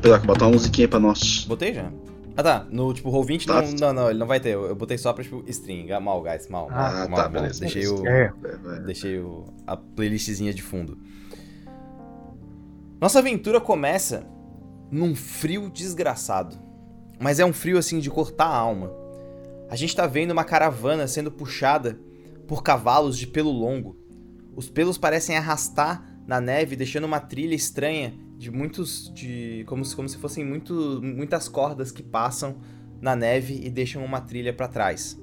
Pedro, bota uma musiquinha pra nós. Botei já? Ah tá, no tipo Roll20 Tá. não, não, não, ele não vai ter. Eu, eu botei só pra tipo string. Ah, Mal, guys, mal. Ah, mal, tá, mal. beleza. Deixei o. É. Deixei o, a playlistzinha de fundo. Nossa aventura começa num frio desgraçado. Mas é um frio assim de cortar a alma. A gente tá vendo uma caravana sendo puxada por cavalos de pelo longo. Os pelos parecem arrastar na neve, deixando uma trilha estranha de muitos. de. como se, como se fossem muito, muitas cordas que passam na neve e deixam uma trilha para trás.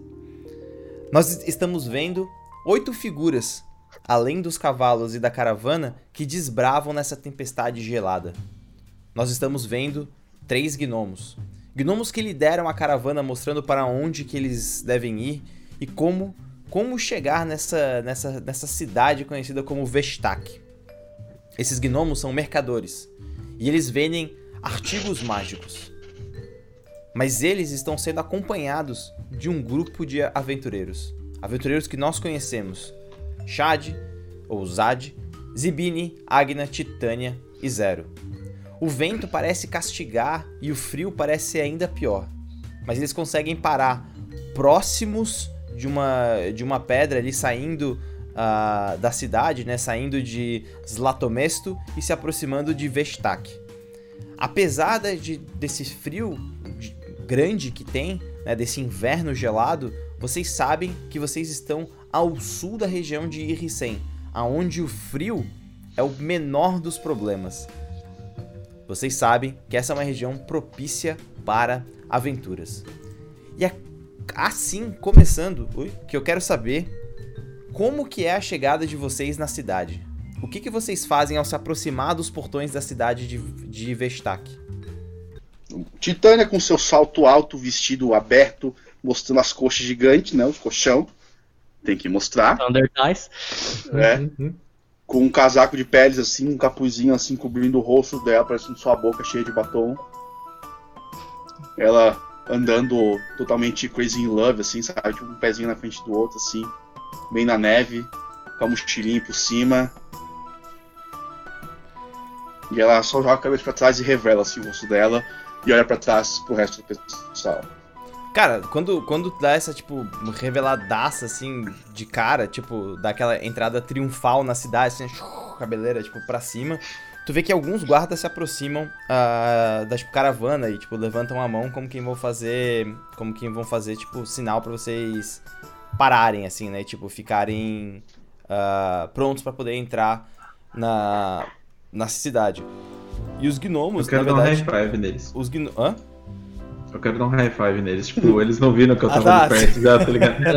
Nós estamos vendo oito figuras, além dos cavalos e da caravana, que desbravam nessa tempestade gelada. Nós estamos vendo três gnomos. Gnomos que lideram a caravana mostrando para onde que eles devem ir e como como chegar nessa, nessa, nessa cidade conhecida como Vestak. Esses gnomos são mercadores e eles vendem artigos mágicos. Mas eles estão sendo acompanhados de um grupo de aventureiros. Aventureiros que nós conhecemos: Shad, ou Zad, Zibini, Agna, Titânia e Zero. O vento parece castigar e o frio parece ainda pior. Mas eles conseguem parar próximos de uma, de uma pedra ali saindo ah, da cidade, né? Saindo de Zlatomesto e se aproximando de Vestak. Apesar de, desse frio de- grande que tem, né, desse inverno gelado, vocês sabem que vocês estão ao sul da região de Irrisen, aonde o frio é o menor dos problemas. Vocês sabem que essa é uma região propícia para aventuras. E é assim, começando, que eu quero saber como que é a chegada de vocês na cidade. O que, que vocês fazem ao se aproximar dos portões da cidade de, de Vestak? Titânia com seu salto alto, vestido aberto, mostrando as coxas gigantes, né? Os colchão. Tem que mostrar. Thunder. É. Uhum. Com um casaco de peles assim, um capuzinho assim cobrindo o rosto dela, parecendo sua boca cheia de batom. Ela andando totalmente crazy in love, assim, sabe? Tipo um pezinho na frente do outro, assim. Bem na neve, com a mochilinha por cima. E ela só joga a cabeça pra trás e revela assim, o rosto dela. E olha pra trás pro resto do pessoal. Cara, quando, quando dá essa, tipo, reveladaça, assim, de cara, tipo, dá aquela entrada triunfal na cidade, assim, cabeleira, tipo, pra cima, tu vê que alguns guardas se aproximam ah, da, tipo, caravana e, tipo, levantam a mão como quem vão fazer, como quem vão fazer, tipo, sinal pra vocês pararem, assim, né, tipo, ficarem ah, prontos pra poder entrar na, na cidade. E os gnomos, Eu quero na dar um verdade... high five neles. Os gnomos... Hã? Eu quero dar um high five neles. Tipo, eles não viram que eu Ah, tava tá. de perto já, tá ligado?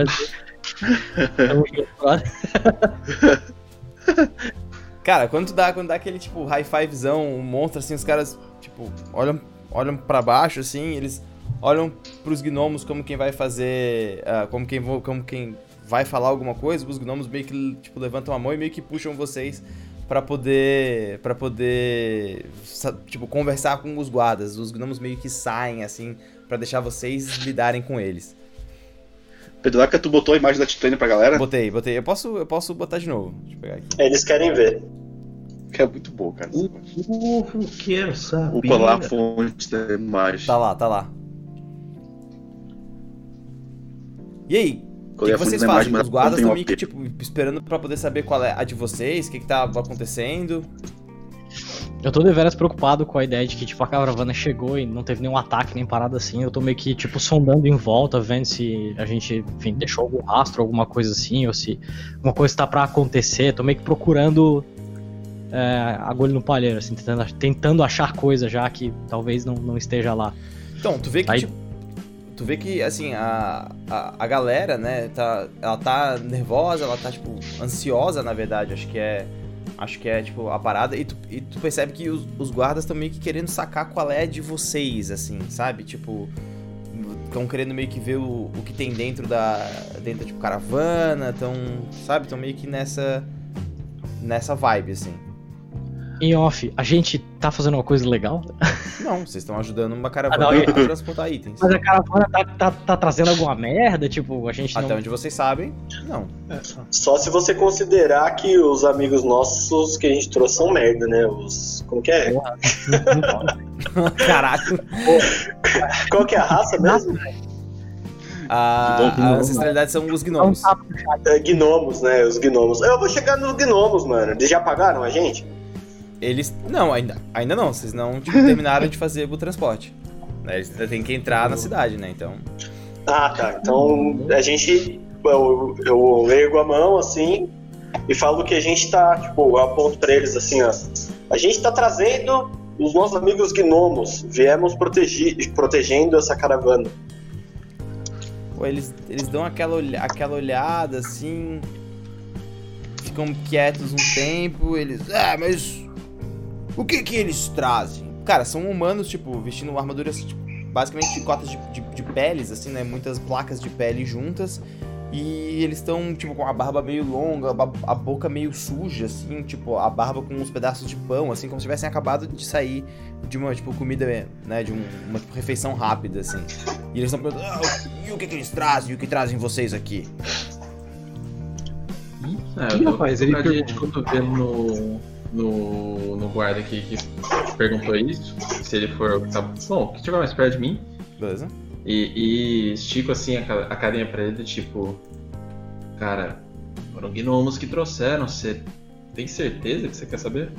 Cara, quando tu dá, quando dá aquele, tipo, high fivezão, um monstro, assim, os caras, tipo, olham, olham pra baixo, assim, eles olham pros gnomos como quem vai fazer, ah, como, quem, como quem vai falar alguma coisa, os gnomos meio que, tipo, levantam a mão e meio que puxam vocês pra poder, pra poder, tipo, conversar com os guardas. Os gnomos meio que saem, assim, pra deixar vocês lidarem com eles. Pedroca, tu botou a imagem da Titânia pra galera? Botei, botei. Eu posso, eu posso botar de novo. Deixa eu pegar aqui. Eles querem ver. Que é muito boa, cara. Uh, uh, quero saber. Upa lá a fonte da imagem. Tá lá, tá lá. E aí, o que, Colei que vocês fazem? Os guardas estão meio que, tipo, esperando pra poder saber qual é a de vocês, o que que tá acontecendo. Eu tô deveras preocupado com a ideia de que, tipo, a caravana chegou e não teve nenhum ataque, nem parada assim. Eu tô meio que, tipo, sondando em volta, vendo se a gente, enfim, deixou algum rastro, alguma coisa assim, ou se alguma coisa tá pra acontecer. Tô meio que procurando é, agulha no palheiro, assim, tentando, tentando achar coisa já que talvez não, não esteja lá. Então, tu vê que, Aí- tipo, tu vê que, assim, a, a, a galera, né, tá, ela tá nervosa, ela tá, tipo, ansiosa, na verdade, acho que é, acho que é, tipo, a parada, e tu, e tu percebe que os, os guardas estão meio que querendo sacar qual é de vocês, assim, sabe? Tipo, estão querendo meio que ver o, o que tem dentro da, dentro, tipo, caravana, estão, sabe? Estão meio que nessa, nessa vibe, assim. Em off, a gente tá fazendo uma coisa legal, Não, vocês estão ajudando uma caravana Ah, não, e- a transportar itens. mas a caravana tá, tá, tá trazendo alguma merda, tipo, a gente Até não... onde vocês sabem, não. Só se você considerar que os amigos nossos que a gente trouxe são merda, né? Os. Como que é? Caralho. Qual que é a raça mesmo? A, bom, a ancestralidade são os gnomos. No chat. É, gnomos, né? Os gnomos. Eu vou chegar nos gnomos, mano. Eles já pagaram a gente? Eles. Não, ainda, ainda não. Vocês não tipo, terminaram de fazer o transporte. Né, Eles ainda têm que entrar na cidade, né? Então. Ah, tá. Então a gente. Eu, eu ergo a mão assim e falo que a gente tá. Tipo, eu aponto pra eles assim, ó. A gente tá trazendo os nossos amigos gnomos. Viemos protegi- protegendo essa caravana. Pô, eles, eles dão aquela, olha- aquela olhada assim. Ficam quietos um tempo. Eles. Ah, mas. O que que eles trazem? Cara, são humanos, tipo, vestindo armaduras, tipo, basicamente de cotas de, de, de peles, assim, né? Muitas placas de pele juntas. E eles estão, tipo, com a barba meio longa, a boca meio suja, assim, tipo, a barba com uns pedaços de pão, assim, como se tivessem acabado de sair de uma, tipo, comida, né, de um- uma tipo, refeição rápida, assim. E eles estão perguntando, ah, e o que que eles trazem? E o que trazem vocês aqui? É, eu tô rapaz, ele de perguntou. cotovelo no, no, no guarda aqui que perguntou isso. Se ele for. Tá, bom, que estiver mais perto de mim. Beleza? E, e estico assim a, a carinha pra ele, tipo. Cara, foram gnomos que trouxeram. Você tem certeza que você quer saber?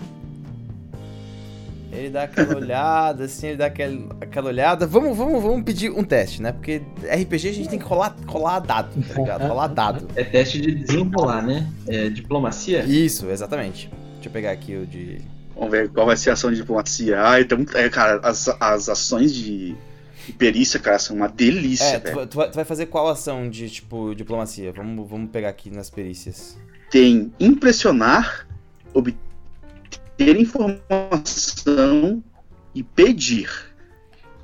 Ele dá aquela olhada, assim, ele dá aquela, aquela olhada. Vamos, vamos, vamos pedir um teste, né? Porque RPG a gente tem que rolar, rolar dado, tá ligado? Rolar dado. É teste de desenrolar, né? É diplomacia? Isso, exatamente. Deixa eu pegar aqui o de. Vamos ver qual vai ser a ação de diplomacia. Ai, então, é, cara, as, as ações de, de perícia, cara, são uma delícia, É, tu, velho. vai- tu tu vai fazer qual ação de, tipo, diplomacia? Vamos, vamos pegar aqui nas perícias. Tem impressionar, obter informação e pedir.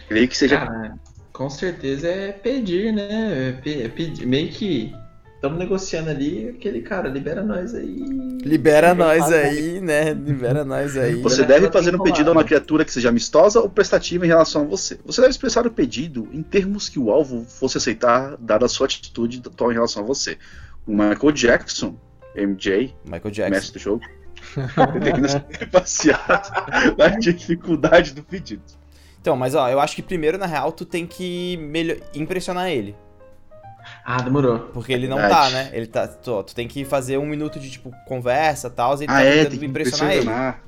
Creio que seja. Cara, com certeza é pedir, né? É é pedir. Meio que estamos negociando ali, aquele cara, libera nós aí. Libera nós aí, né? Libera nós aí. Você deve fazer um pedido a uma criatura que seja amistosa ou prestativa em relação a você. Você deve expressar o pedido em termos que o alvo fosse aceitar, dada a sua atitude atual em relação a você. O Michael Jackson, MJ, Michael Jackson. mestre do jogo, tem que baseado na dificuldade do pedido. Então, mas ó, eu acho que primeiro, na real, tu tem que melhor... impressionar ele. Ah, demorou. Porque ele não Verdade. tá, né? Ele tá. Tu, tu tem que fazer um minuto de, tipo, conversa e tal, e ele Ah, tá é, tentando tem que impressionar ele. impressionar.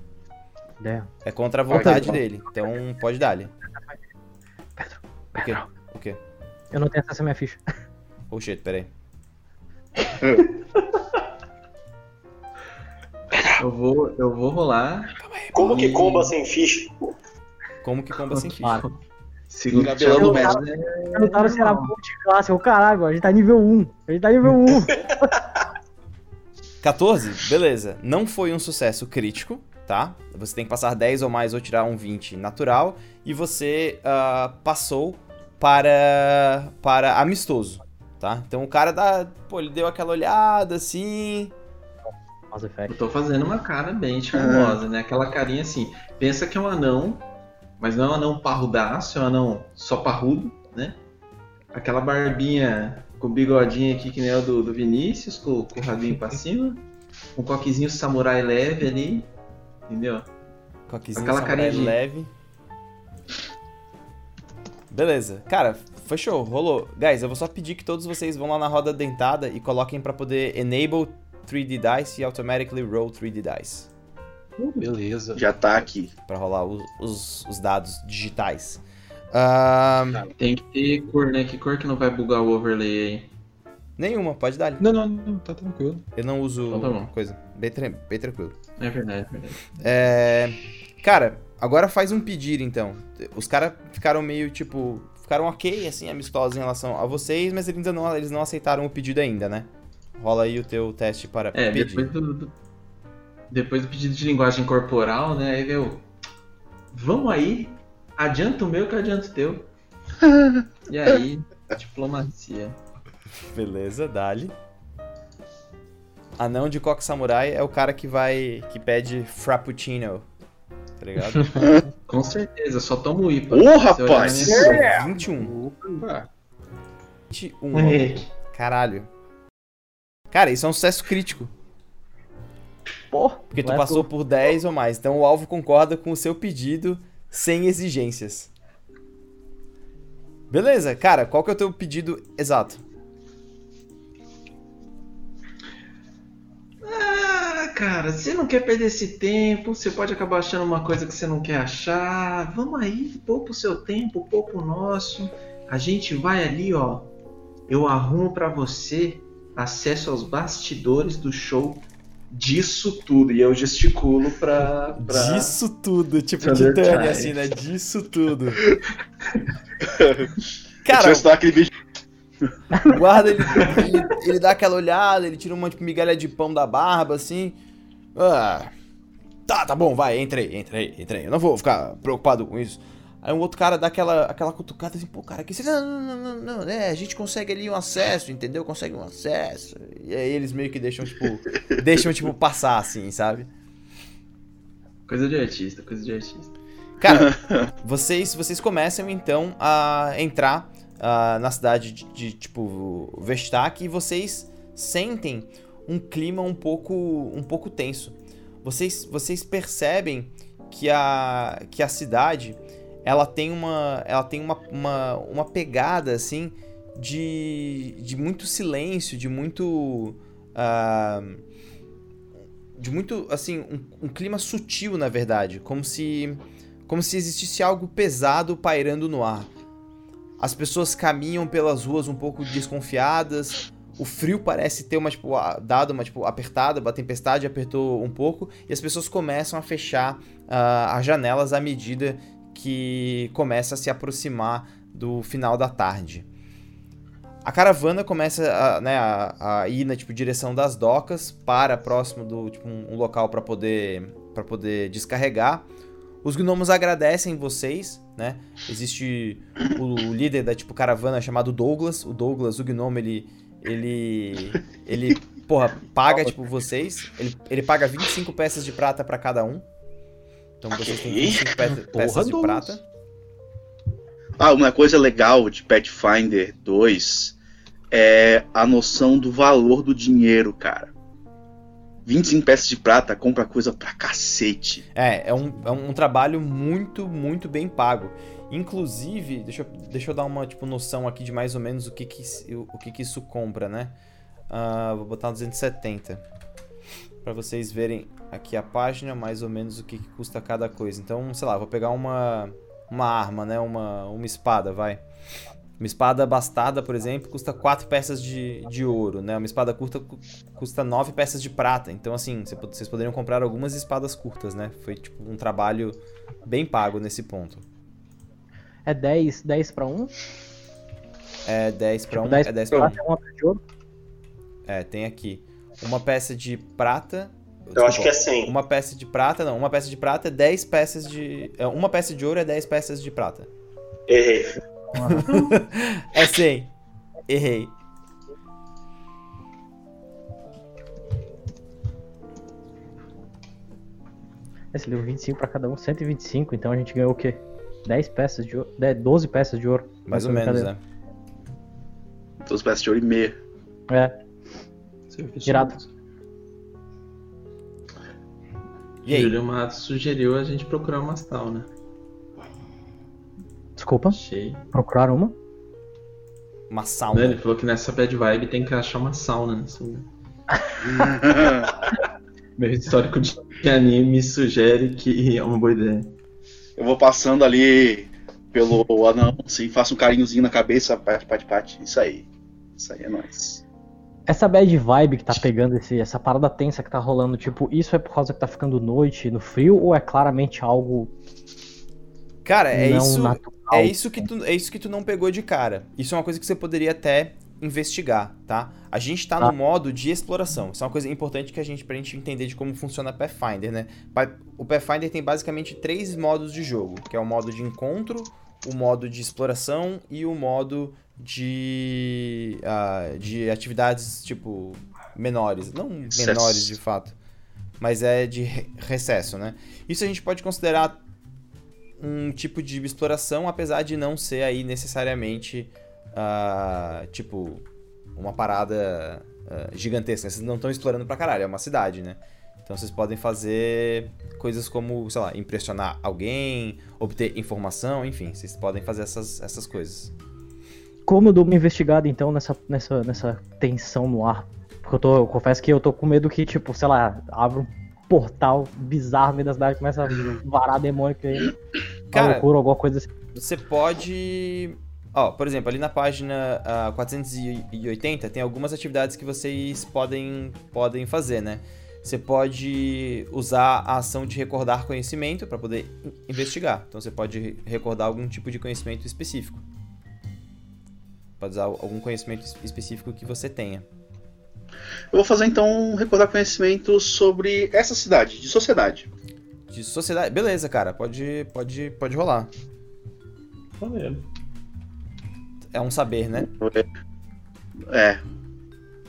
Ideia. É contra a vontade dele. Então pode dar-lhe. O quê? O quê? Eu não tenho acesso à minha ficha. Oh shit, peraí. Eu vou, eu vou rolar. Como que comba sem ficha? Como que comba sem ficha? Segura pela do mestre. Perguntaram se era multiclasse. O caralho, a gente tá nível 1. A gente tá nível 1. 14? Beleza. Não foi um sucesso crítico, tá? Você tem que passar 10 ou mais ou tirar um 20 natural. E você ah, passou para, para amistoso, tá? Então o cara dá. Pô, ele deu aquela olhada assim. Eu tô fazendo uma cara bem charmosa, né? Aquela carinha assim. Pensa que é um anão, mas não é um anão parrudaço, é um anão só parrudo, né? Aquela barbinha com bigodinho aqui que nem o do, do Vinícius, com, com o rabinho pra cima. Um coquezinho samurai leve ali, entendeu? Coquezinho Aquela samurai carinha de- leve. Beleza. Cara, foi show, rolou. Guys, eu vou só pedir que todos vocês vão lá na roda dentada e coloquem pra poder enable 3D dice e automatically roll 3D dice. Beleza. Já tá aqui. Pra rolar os, os, os dados digitais. Ahn, Tem que ter cor, né? Que cor que não vai bugar o overlay aí? nenhuma, pode dar. Não, não, não, tá tranquilo. Eu não uso Então tá bom. coisa. Bem, tra- bem tranquilo. É verdade, é verdade. É. Cara, agora faz um pedir então. Os caras ficaram meio tipo. Ficaram ok, assim, amistosos em relação a vocês, mas eles ainda não, eles não aceitaram o pedido ainda, né? Rola aí o teu teste para É, pedir. depois do, do- depois do pedido de linguagem corporal, né? Aí veio. Vamos aí, adianta o meu que adianta o teu. E aí, diplomacia. Beleza, dali. Anão de Coque Samurai é o cara que vai. que pede Frappuccino. Tá ligado? Com certeza, só tomo o IPA. Ô, olhar rapaz! minha- 21. Opa. 21. É. Caralho. Cara, isso é um sucesso crítico. Pô, Porque tu passou por 10 ou mais. Então o alvo concorda com o seu pedido sem exigências. Beleza, cara, qual que é o teu pedido exato? Ah, cara, você não quer perder esse tempo, você pode acabar achando uma coisa que você não quer achar. Vamos aí, poupa o seu tempo, poupa o nosso. A gente vai ali, ó. Eu arrumo pra você acesso aos bastidores do show disso tudo. E eu gesticulo pra. pra... Disso tudo, tipo Titânia, assim, né? Disso tudo. Cara, Cara, Deixa eu aquele vídeo. o guarda, ele, ele, ele dá aquela olhada, ele tira uma tipo, migalha de pão da barba, assim. Ah, tá, tá bom, vai, entrei, entrei, entrei. Eu não vou ficar preocupado com isso. Aí um outro cara dá aquela, aquela cutucada assim, pô, cara, que você. Não, não, não, não, não, é, a gente consegue ali um acesso, entendeu? Consegue um acesso. E aí eles meio que deixam, tipo, deixam, tipo, passar, assim, sabe? Coisa de artista, coisa de artista. Cara, vocês, vocês começam então a entrar ah, na cidade de, de, tipo Vestak e vocês sentem um clima um pouco um pouco tenso. Vocês, vocês percebem que a, que a cidade ela tem uma ela tem uma, uma, uma pegada assim de, de muito silêncio, de muito ah, de muito assim um, um clima sutil na verdade, como se como se existisse algo pesado pairando no ar. As pessoas caminham pelas ruas um pouco desconfiadas. O frio parece ter uma, tipo, dado uma, tipo, apertada, a tempestade apertou um pouco. E as pessoas começam a fechar ah, as janelas à medida que começa a se aproximar do final da tarde. A caravana começa a, né, a, a ir na tipo, direção das docas, para próximo do tipo, um, um local para poder, pra poder descarregar. Os gnomos agradecem vocês, né? Existe o, o líder da tipo caravana chamado Douglas. O Douglas, o gnomo, ele ele ele, porra, paga tipo vocês. Ele, ele paga 25 peças de prata pra cada um. Então vocês têm 25 pe peças de Douglas. prata. Ah, uma coisa legal de Pathfinder 2 é a noção do valor do dinheiro, cara. 25 peças de prata compra coisa pra cacete. É, é um, é um trabalho muito, muito bem pago. Inclusive, deixa eu, deixa eu dar uma tipo, noção aqui de mais ou menos o que, que, isso- o que, que isso compra, né? Ah, vou botar 270. Pra vocês verem aqui a página, mais ou menos o que, que custa cada coisa. Então, sei lá, vou pegar uma, uma arma, né? Uma, uma espada, vai. Uma espada bastada, por exemplo, custa 4 peças de, de ouro, né? Uma espada curta cu- custa 9 peças de prata. Então, assim, vocês poderiam comprar algumas espadas curtas, né? Foi, tipo, um trabalho bem pago nesse ponto. É 10, 10 pra 1? É 10 pra Tipo, 1, 10 é 10 pra pra 1. 1 é uma peça de ouro? É, tem aqui. Uma peça de prata. Eu acho que é desculpa, 100. Uma peça de prata, não. Uma peça de prata é 10 peças de. é, Uma peça de ouro é 10 peças de prata. Errei. É 100. Errei. Esse deu 25 pra cada um, 125, então a gente ganhou o quê? 10 peças de ouro, 10, 12 peças de ouro. Mais ou Essa menos, né? 12 peças de ouro e meia. É. Irado. E aí? Júlio Matos sugeriu a gente procurar uma tal, né? desculpa, Achei. procurar uma. Uma Né, sauna. Ele falou que nessa bad vibe tem que achar uma sauna nesse lugar. Meu histórico de anime sugere que é uma boa ideia. Eu vou passando ali pelo anão, assim, faço um carinhozinho na cabeça, pate, pate, pate. Isso aí. Isso aí é nóis. Essa bad vibe que tá pegando esse, essa parada tensa que tá rolando, tipo, isso é por causa que tá ficando noite no frio ou é claramente algo Cara, é isso. natural? É isso, que tu, é isso que tu não pegou de cara. Isso é uma coisa que você poderia até investigar, tá? A gente tá Tá. no modo de exploração. Isso é uma coisa importante que a gente, pra gente entender de como funciona Pathfinder, né? O Pathfinder tem basicamente três modos de jogo, que é o modo de encontro, o modo de exploração e o modo de, ah, de atividades, tipo, menores. Não menores, de fato. Mas é de re- recesso, né? Isso a gente pode considerar um tipo de exploração, apesar de não ser aí necessariamente, ah, tipo, uma parada ah, gigantesca. Vocês não estão explorando pra caralho, é uma cidade, né? Então vocês podem fazer coisas como, sei lá, impressionar alguém, obter informação, enfim, vocês podem fazer essas, essas coisas. Como eu dou uma investigada então nessa, nessa, nessa tensão no ar? Porque eu, tô, eu confesso que eu tô com medo que, tipo, sei lá, abra um portal bizarro no meio da cidade e começa a varar demônio que aí. Cara, loucura, alguma coisa assim. Você pode. Ó, por exemplo, ali na página ah, 480 tem algumas atividades que vocês podem, podem fazer, né? Você pode usar a ação de recordar conhecimento para poder in- investigar. Então você pode recordar algum tipo de conhecimento específico. Pode usar algum conhecimento es- específico que você tenha. Eu vou fazer então um recordar conhecimento sobre essa cidade, de sociedade. De sociedade. Beleza, cara. Pode, pode, pode rolar. É um saber, né? É.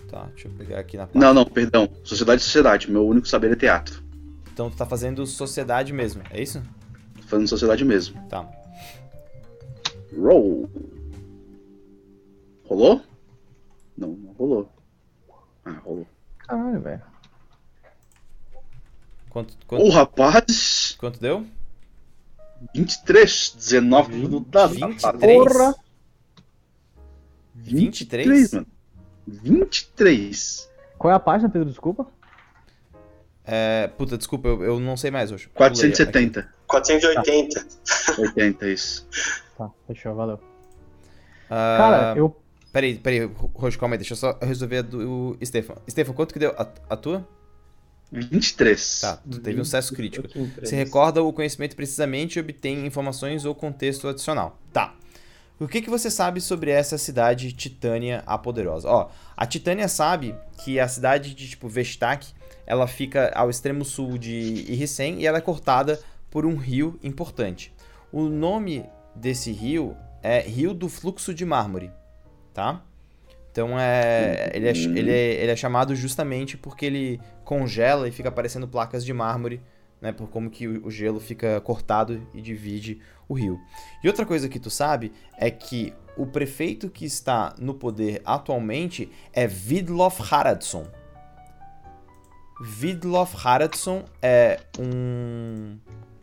Tá, deixa eu pegar aqui na Não, não, perdão. Sociedade sociedade. Meu único saber é teatro. Então tu tá fazendo sociedade mesmo, é isso? Tô fazendo sociedade mesmo. Tá. Roll. Rolou? Não, não rolou. Ah, rolou. Caralho, velho. Quanto, Ô, quanto, rapaz! quanto deu? 23, 19 no dado. 23? rapaz. Porra! 23? mano. 23. Qual é a página, Pedro? Desculpa. É, puta, desculpa, eu, eu não sei mais hoje. 470. 480. 80, isso. Tá, fechou, valeu. Ah, Cara, eu. Peraí, peraí, Roxo, calma aí, deixa eu só resolver a do Stefan. Stefan, quanto que deu a, a tua? 23. Tá, tu teve um sucesso crítico. Você recorda o conhecimento precisamente e obtém informações ou contexto adicional. Tá. O que, que você sabe sobre essa cidade Titânia a Poderosa? Ó, a Titânia sabe que a cidade de tipo Vestak, ela fica ao extremo sul de Irrisen e ela é cortada por um rio importante. O nome desse rio é Rio do Fluxo de Mármore, tá? Então é ele, é, ele, é, ele é chamado justamente porque ele congela e fica aparecendo placas de mármore né, por como que o gelo fica cortado e divide o rio. E outra coisa que tu sabe é que o prefeito que está no poder atualmente é Vidlof Haraldsson. Vidlof Haraldsson é um,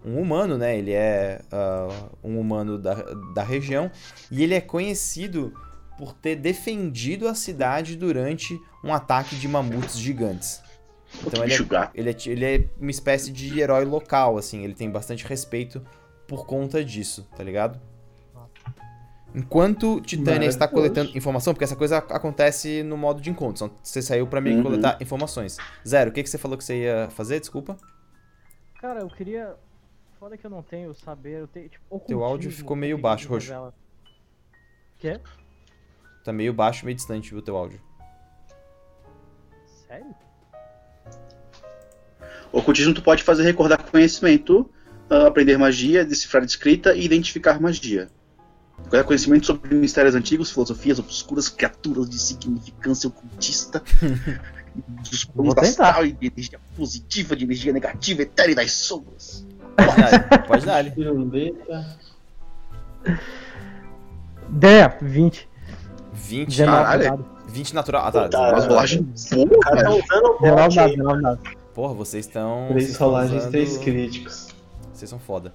um humano, né? Ele é ah, um humano da, da região e ele é conhecido por ter defendido a cidade durante um ataque de mamutes gigantes. Então ele é ele é, ele é uma espécie de herói local, assim. Ele tem bastante respeito por conta disso, tá ligado? Enquanto Titânia está coletando informação, porque essa coisa ac- acontece no modo de encontro. Então, você saiu pra mim Uhum. coletar informações. Zero, o que, que você falou que você ia fazer? Desculpa. Cara, eu queria. Foda que eu não tenho saber. Eu tenho, tipo, Teu áudio ficou meio baixo, Roxo. Quê? Tá meio baixo, meio distante o teu áudio. Sério? Ocultismo tu pode fazer recordar conhecimento, ah, aprender magia, decifrar escrita e identificar magia. Recordar conhecimento sobre mistérios antigos, filosofias obscuras, criaturas de significância ocultista, dos planos Vou tentar. astral e de energia positiva, de energia negativa, etéreo e das sombras. Pode dar, pode dar. Piruleta. Dé, 20. 20, 19 Caralho. dado. 20 natural. Ah, tá. Tá. Umas rolagens boas, O cara tá usando o 19 bot dado, aí. 19 dado. Porra, vocês estão. Três rolagens, usando- três críticos. Vocês são foda.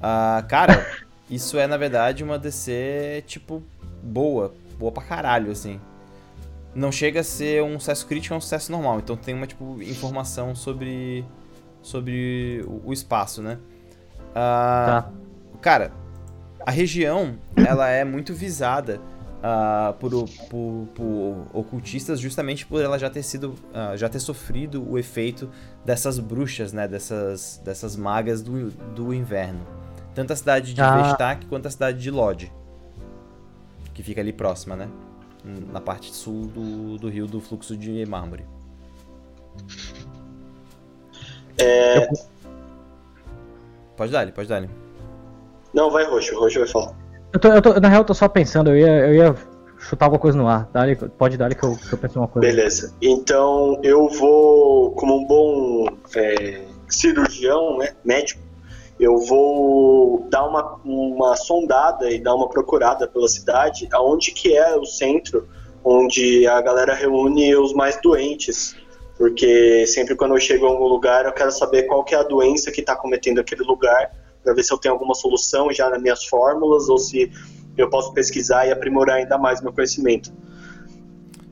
Ah, cara, isso é na verdade uma DC, tipo, boa. Boa pra caralho, assim. Não chega a ser um sucesso crítico, é um sucesso normal. Então tem uma, tipo, informação sobre. sobre o, o espaço, né? Ah, Tá. Cara, a região, ela é muito visada ah, por, por- por ocultistas justamente por ela já ter sido, ah, já ter sofrido o efeito dessas bruxas, né, dessas, dessas magas do, do inverno. Tanto a cidade de Ah. Vestak quanto a cidade de Lodge, que fica ali próxima, né, na parte sul do, do rio do fluxo de mármore. É, Pode dar, pode dar. Não, vai roxo, o roxo vai falar. Eu tô, eu tô- na real, eu tô só pensando. Eu ia, eu ia chutar alguma coisa no ar. Dá-lhe- pode dar que eu, que eu penso uma coisa. Beleza. Então eu vou, como um bom é, cirurgião, né, médico, eu vou dar uma, uma sondada e dar uma procurada pela cidade, aonde que é o centro onde a galera reúne os mais doentes. Porque sempre quando eu chego em algum lugar, eu quero saber qual que é a doença que está cometendo aquele lugar, para ver se eu tenho alguma solução já nas minhas fórmulas ou se eu posso pesquisar e aprimorar ainda mais meu conhecimento.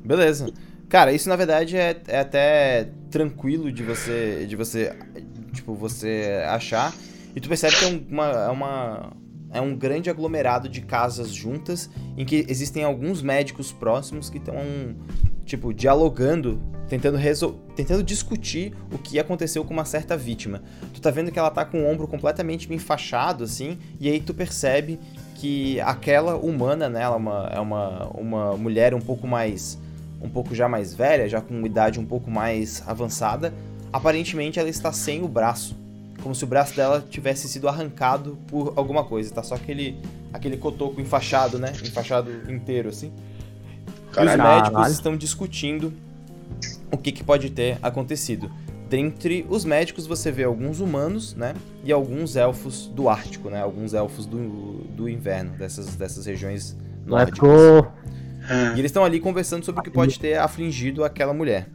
Beleza. Cara, isso na verdade é, é até tranquilo de você, de você, tipo, você achar. E tu percebe que é um- uma, é uma, é um grande aglomerado de casas juntas, em que existem alguns médicos próximos que estão, tipo, dialogando, tentando, tentando discutir o que aconteceu com uma certa vítima. Tu tá vendo que ela tá com o ombro completamente enfaixado, assim, e aí tu percebe que aquela humana, né, ela é uma, é uma, uma mulher um pouco mais, um pouco já mais velha, já com idade um pouco mais avançada, aparentemente ela está sem o braço, como se o braço dela tivesse sido arrancado por alguma coisa, tá só aquele, aquele cotoco enfaixado, né, enfaixado inteiro, assim. E os Caralho. médicos Caralho. estão discutindo o que, que pode ter acontecido. Dentre os médicos você vê alguns humanos, né? E alguns elfos do Ártico, né? Alguns elfos do, do inverno, dessas, dessas regiões Let's nórdicas. go. Ah, E eles estão ali conversando sobre o que pode ter afligido aquela mulher.